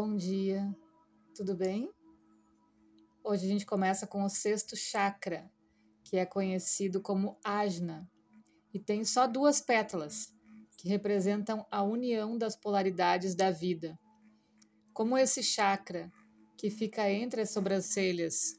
Bom dia, tudo bem? Hoje a gente começa com o sexto chakra, que é conhecido como Ajna, e tem só duas pétalas, que representam a união das polaridades da vida. Como esse chakra, que fica entre as sobrancelhas,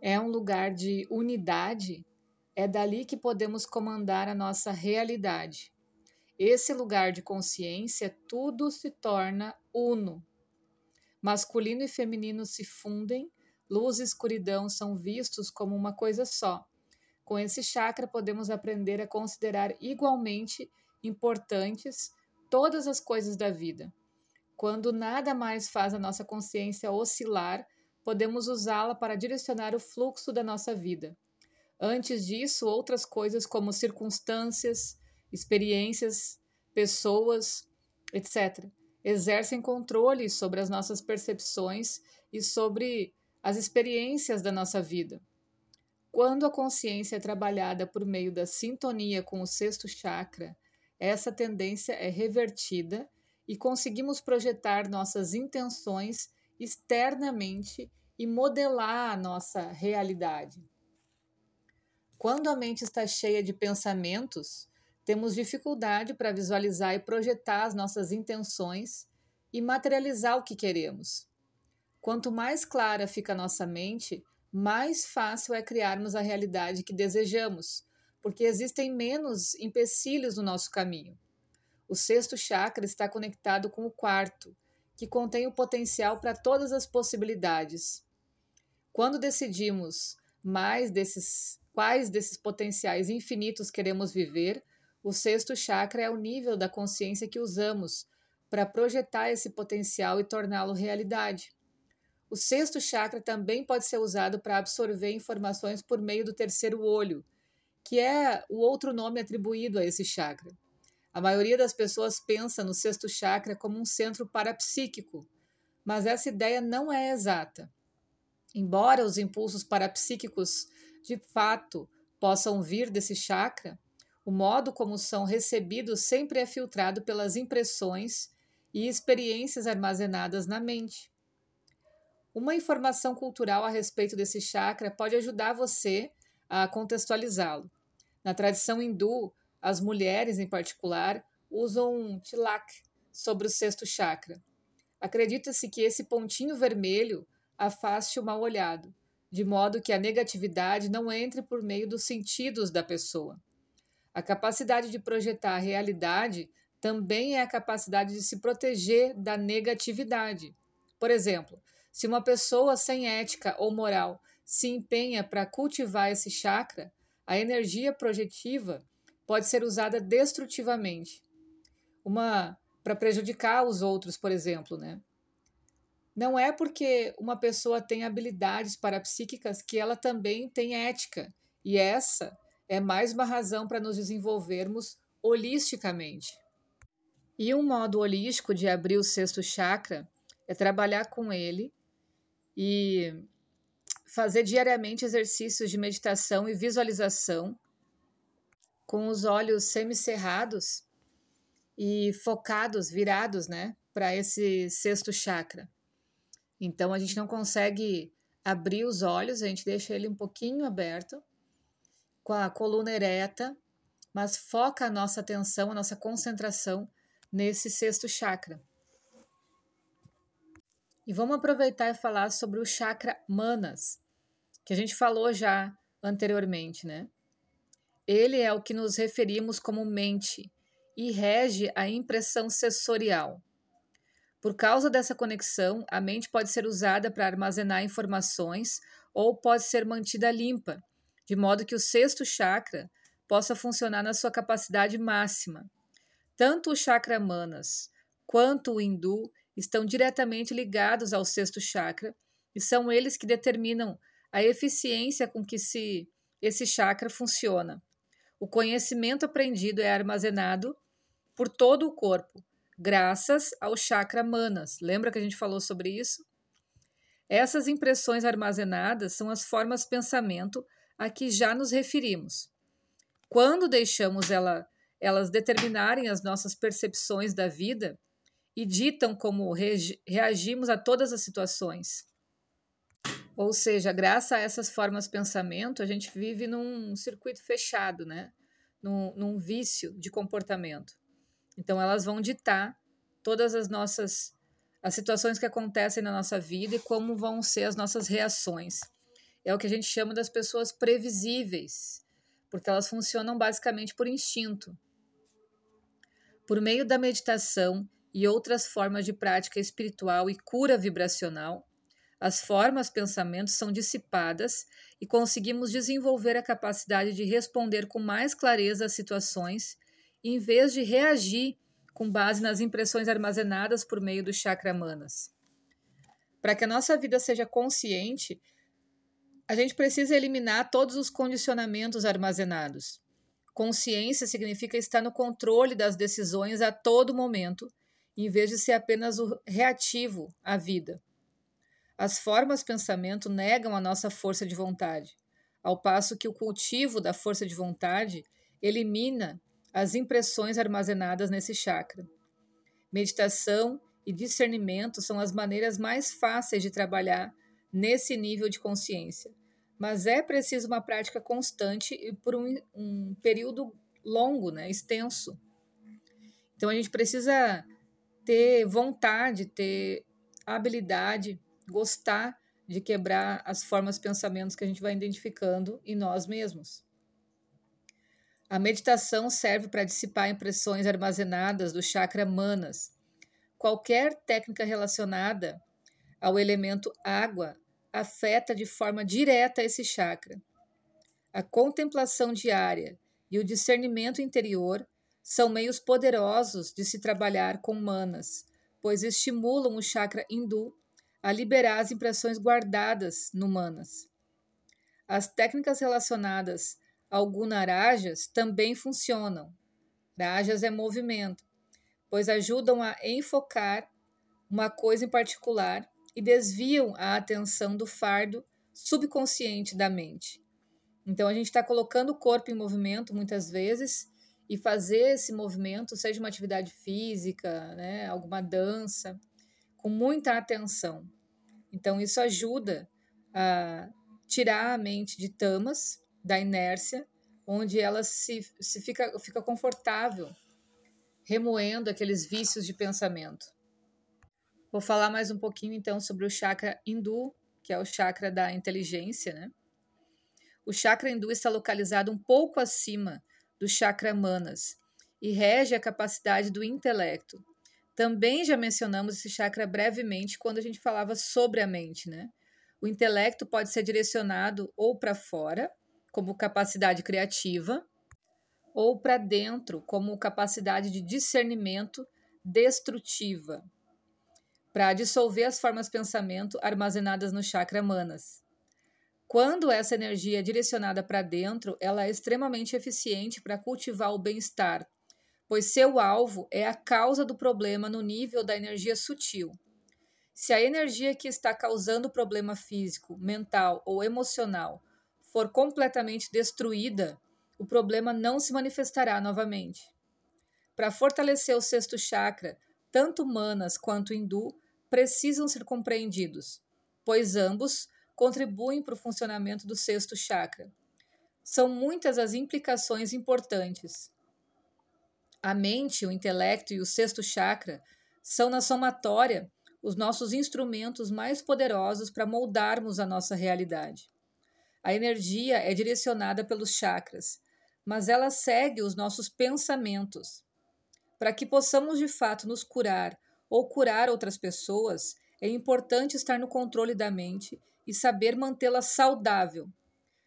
é um lugar de unidade, é dali que podemos comandar a nossa realidade. Esse lugar de consciência, tudo se torna uno. Masculino e feminino se fundem, luz e escuridão são vistos como uma coisa só. Com esse chakra, podemos aprender a considerar igualmente importantes todas as coisas da vida. Quando nada mais faz a nossa consciência oscilar, podemos usá-la para direcionar o fluxo da nossa vida. Antes disso, outras coisas como circunstâncias, experiências, pessoas, etc., exercem controle sobre as nossas percepções e sobre as experiências da nossa vida. Quando a consciência é trabalhada por meio da sintonia com o sexto chakra, essa tendência é revertida e conseguimos projetar nossas intenções externamente e modelar a nossa realidade. Quando a mente está cheia de pensamentos, temos dificuldade para visualizar e projetar as nossas intenções e materializar o que queremos. Quanto mais clara fica a nossa mente, mais fácil é criarmos a realidade que desejamos, porque existem menos empecilhos no nosso caminho. O sexto chakra está conectado com o quarto, que contém o potencial para todas as possibilidades. Quando decidimos mais desses quais desses potenciais infinitos queremos viver, o sexto chakra é o nível da consciência que usamos para projetar esse potencial e torná-lo realidade. O sexto chakra também pode ser usado para absorver informações por meio do terceiro olho, que é o outro nome atribuído a esse chakra. A maioria das pessoas pensa no sexto chakra como um centro parapsíquico, mas essa ideia não é exata. Embora os impulsos parapsíquicos de fato possam vir desse chakra, o modo como são recebidos sempre é filtrado pelas impressões e experiências armazenadas na mente. Uma informação cultural a respeito desse chakra pode ajudar você a contextualizá-lo. Na tradição hindu, as mulheres, em particular, usam um tilak sobre o sexto chakra. Acredita-se que esse pontinho vermelho afaste o mal olhado, de modo que a negatividade não entre por meio dos sentidos da pessoa. A capacidade de projetar a realidade também é a capacidade de se proteger da negatividade. Por exemplo, se uma pessoa sem ética ou moral se empenha para cultivar esse chakra, a energia projetiva pode ser usada destrutivamente. Uma para prejudicar os outros, por exemplo, né? Não é porque uma pessoa tem habilidades parapsíquicas que ela também tem ética, e essa é mais uma razão para nos desenvolvermos holisticamente. E um modo holístico de abrir o sexto chakra é trabalhar com ele e fazer diariamente exercícios de meditação e visualização com os olhos semicerrados e focados, virados, né, para esse sexto chakra. Então a gente não consegue abrir os olhos, a gente deixa ele um pouquinho aberto, com a coluna ereta, mas foca a nossa atenção, a nossa concentração nesse sexto chakra. E vamos aproveitar e falar sobre o chakra Manas, que a gente falou já anteriormente, né? Ele é o que nos referimos como mente e rege a impressão sensorial. Por causa dessa conexão, a mente pode ser usada para armazenar informações ou pode ser mantida limpa, de modo que o sexto chakra possa funcionar na sua capacidade máxima. Tanto o chakra manas quanto o hindu estão diretamente ligados ao sexto chakra e são eles que determinam a eficiência com que se, esse chakra funciona. O conhecimento aprendido é armazenado por todo o corpo, graças ao chakra manas. Lembra que a gente falou sobre isso? Essas impressões armazenadas são as formas pensamento a que já nos referimos. Quando deixamos ela, elas determinarem as nossas percepções da vida, e ditam como reagimos a todas as situações. Ou seja, graças a essas formas de pensamento, a gente vive num circuito fechado, né? num, num vício de comportamento. Então, elas vão ditar todas as nossas as situações que acontecem na nossa vida e como vão ser as nossas reações. É o que a gente chama das pessoas previsíveis, porque elas funcionam basicamente por instinto. Por meio da meditação e outras formas de prática espiritual e cura vibracional, as formas pensamentos são dissipadas e conseguimos desenvolver a capacidade de responder com mais clareza às situações, em vez de reagir com base nas impressões armazenadas por meio do chakra manas. Para que a nossa vida seja consciente, a gente precisa eliminar todos os condicionamentos armazenados. Consciência significa estar no controle das decisões a todo momento, em vez de ser apenas o reativo à vida. As formas pensamento negam a nossa força de vontade, ao passo que o cultivo da força de vontade elimina as impressões armazenadas nesse chakra. Meditação e discernimento são as maneiras mais fáceis de trabalhar nesse nível de consciência, mas é preciso uma prática constante e por um, um período longo, né, extenso. Então a gente precisa ter vontade, ter habilidade gostar de quebrar as formas pensamentos que a gente vai identificando em nós mesmos. A meditação serve para dissipar impressões armazenadas do chakra manas. Qualquer técnica relacionada ao elemento água afeta de forma direta esse chakra. A contemplação diária e o discernimento interior são meios poderosos de se trabalhar com manas, pois estimulam o chakra hindu a liberar as impressões guardadas no manas. As técnicas relacionadas ao gunarajas também funcionam. Rajas é movimento, pois ajudam a enfocar uma coisa em particular e desviam a atenção do fardo subconsciente da mente. Então a gente está colocando o corpo em movimento muitas vezes e fazer esse movimento, seja uma atividade física, né, alguma dança, com muita atenção. Então, isso ajuda a tirar a mente de tamas, da inércia, onde ela se, se fica, fica confortável, remoendo aqueles vícios de pensamento. Vou falar mais um pouquinho então sobre o chakra hindu, que é o chakra da inteligência, né? O chakra hindu está localizado um pouco acima do chakra manas e rege a capacidade do intelecto, também já mencionamos esse chakra brevemente quando a gente falava sobre a mente, né? O intelecto pode ser direcionado ou para fora, como capacidade criativa, ou para dentro, como capacidade de discernimento destrutiva, para dissolver as formas de pensamento armazenadas no chakra manas. Quando essa energia é direcionada para dentro, ela é extremamente eficiente para cultivar o bem-estar, pois seu alvo é a causa do problema no nível da energia sutil. Se a energia que está causando o problema físico, mental ou emocional for completamente destruída, o problema não se manifestará novamente. Para fortalecer o sexto chakra, tanto manas quanto hindu precisam ser compreendidos, pois ambos contribuem para o funcionamento do sexto chakra. São muitas as implicações importantes. A mente, o intelecto e o sexto chakra são, na somatória, os nossos instrumentos mais poderosos para moldarmos a nossa realidade. A energia é direcionada pelos chakras, mas ela segue os nossos pensamentos. Para que possamos de fato nos curar ou curar outras pessoas, é importante estar no controle da mente e saber mantê-la saudável.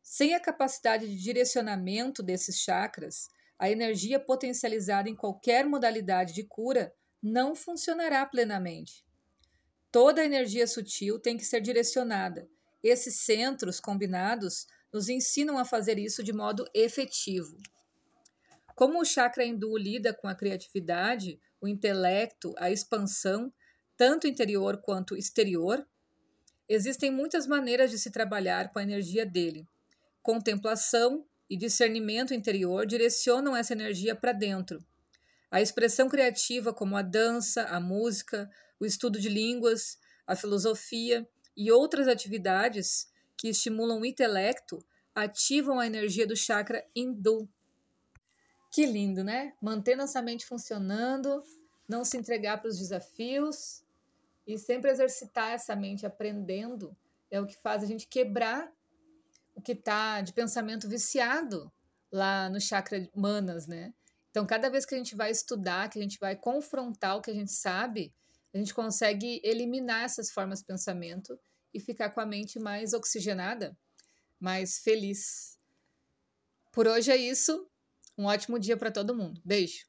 Sem a capacidade de direcionamento desses chakras, a energia potencializada em qualquer modalidade de cura não funcionará plenamente. Toda a energia sutil tem que ser direcionada. Esses centros combinados nos ensinam a fazer isso de modo efetivo. Como o chakra hindu lida com a criatividade, o intelecto, a expansão, tanto interior quanto exterior, existem muitas maneiras de se trabalhar com a energia dele. Contemplação, e discernimento interior direcionam essa energia para dentro. A expressão criativa, como a dança, a música, o estudo de línguas, a filosofia e outras atividades que estimulam o intelecto, ativam a energia do chakra hindu. Que lindo, né? Manter nossa mente funcionando, não se entregar para os desafios e sempre exercitar essa mente aprendendo é o que faz a gente quebrar o que está de pensamento viciado lá no chakra manas, né? Então, cada vez que a gente vai estudar, que a gente vai confrontar o que a gente sabe, a gente consegue eliminar essas formas de pensamento e ficar com a mente mais oxigenada, mais feliz. Por hoje é isso. Um ótimo dia para todo mundo. Beijo.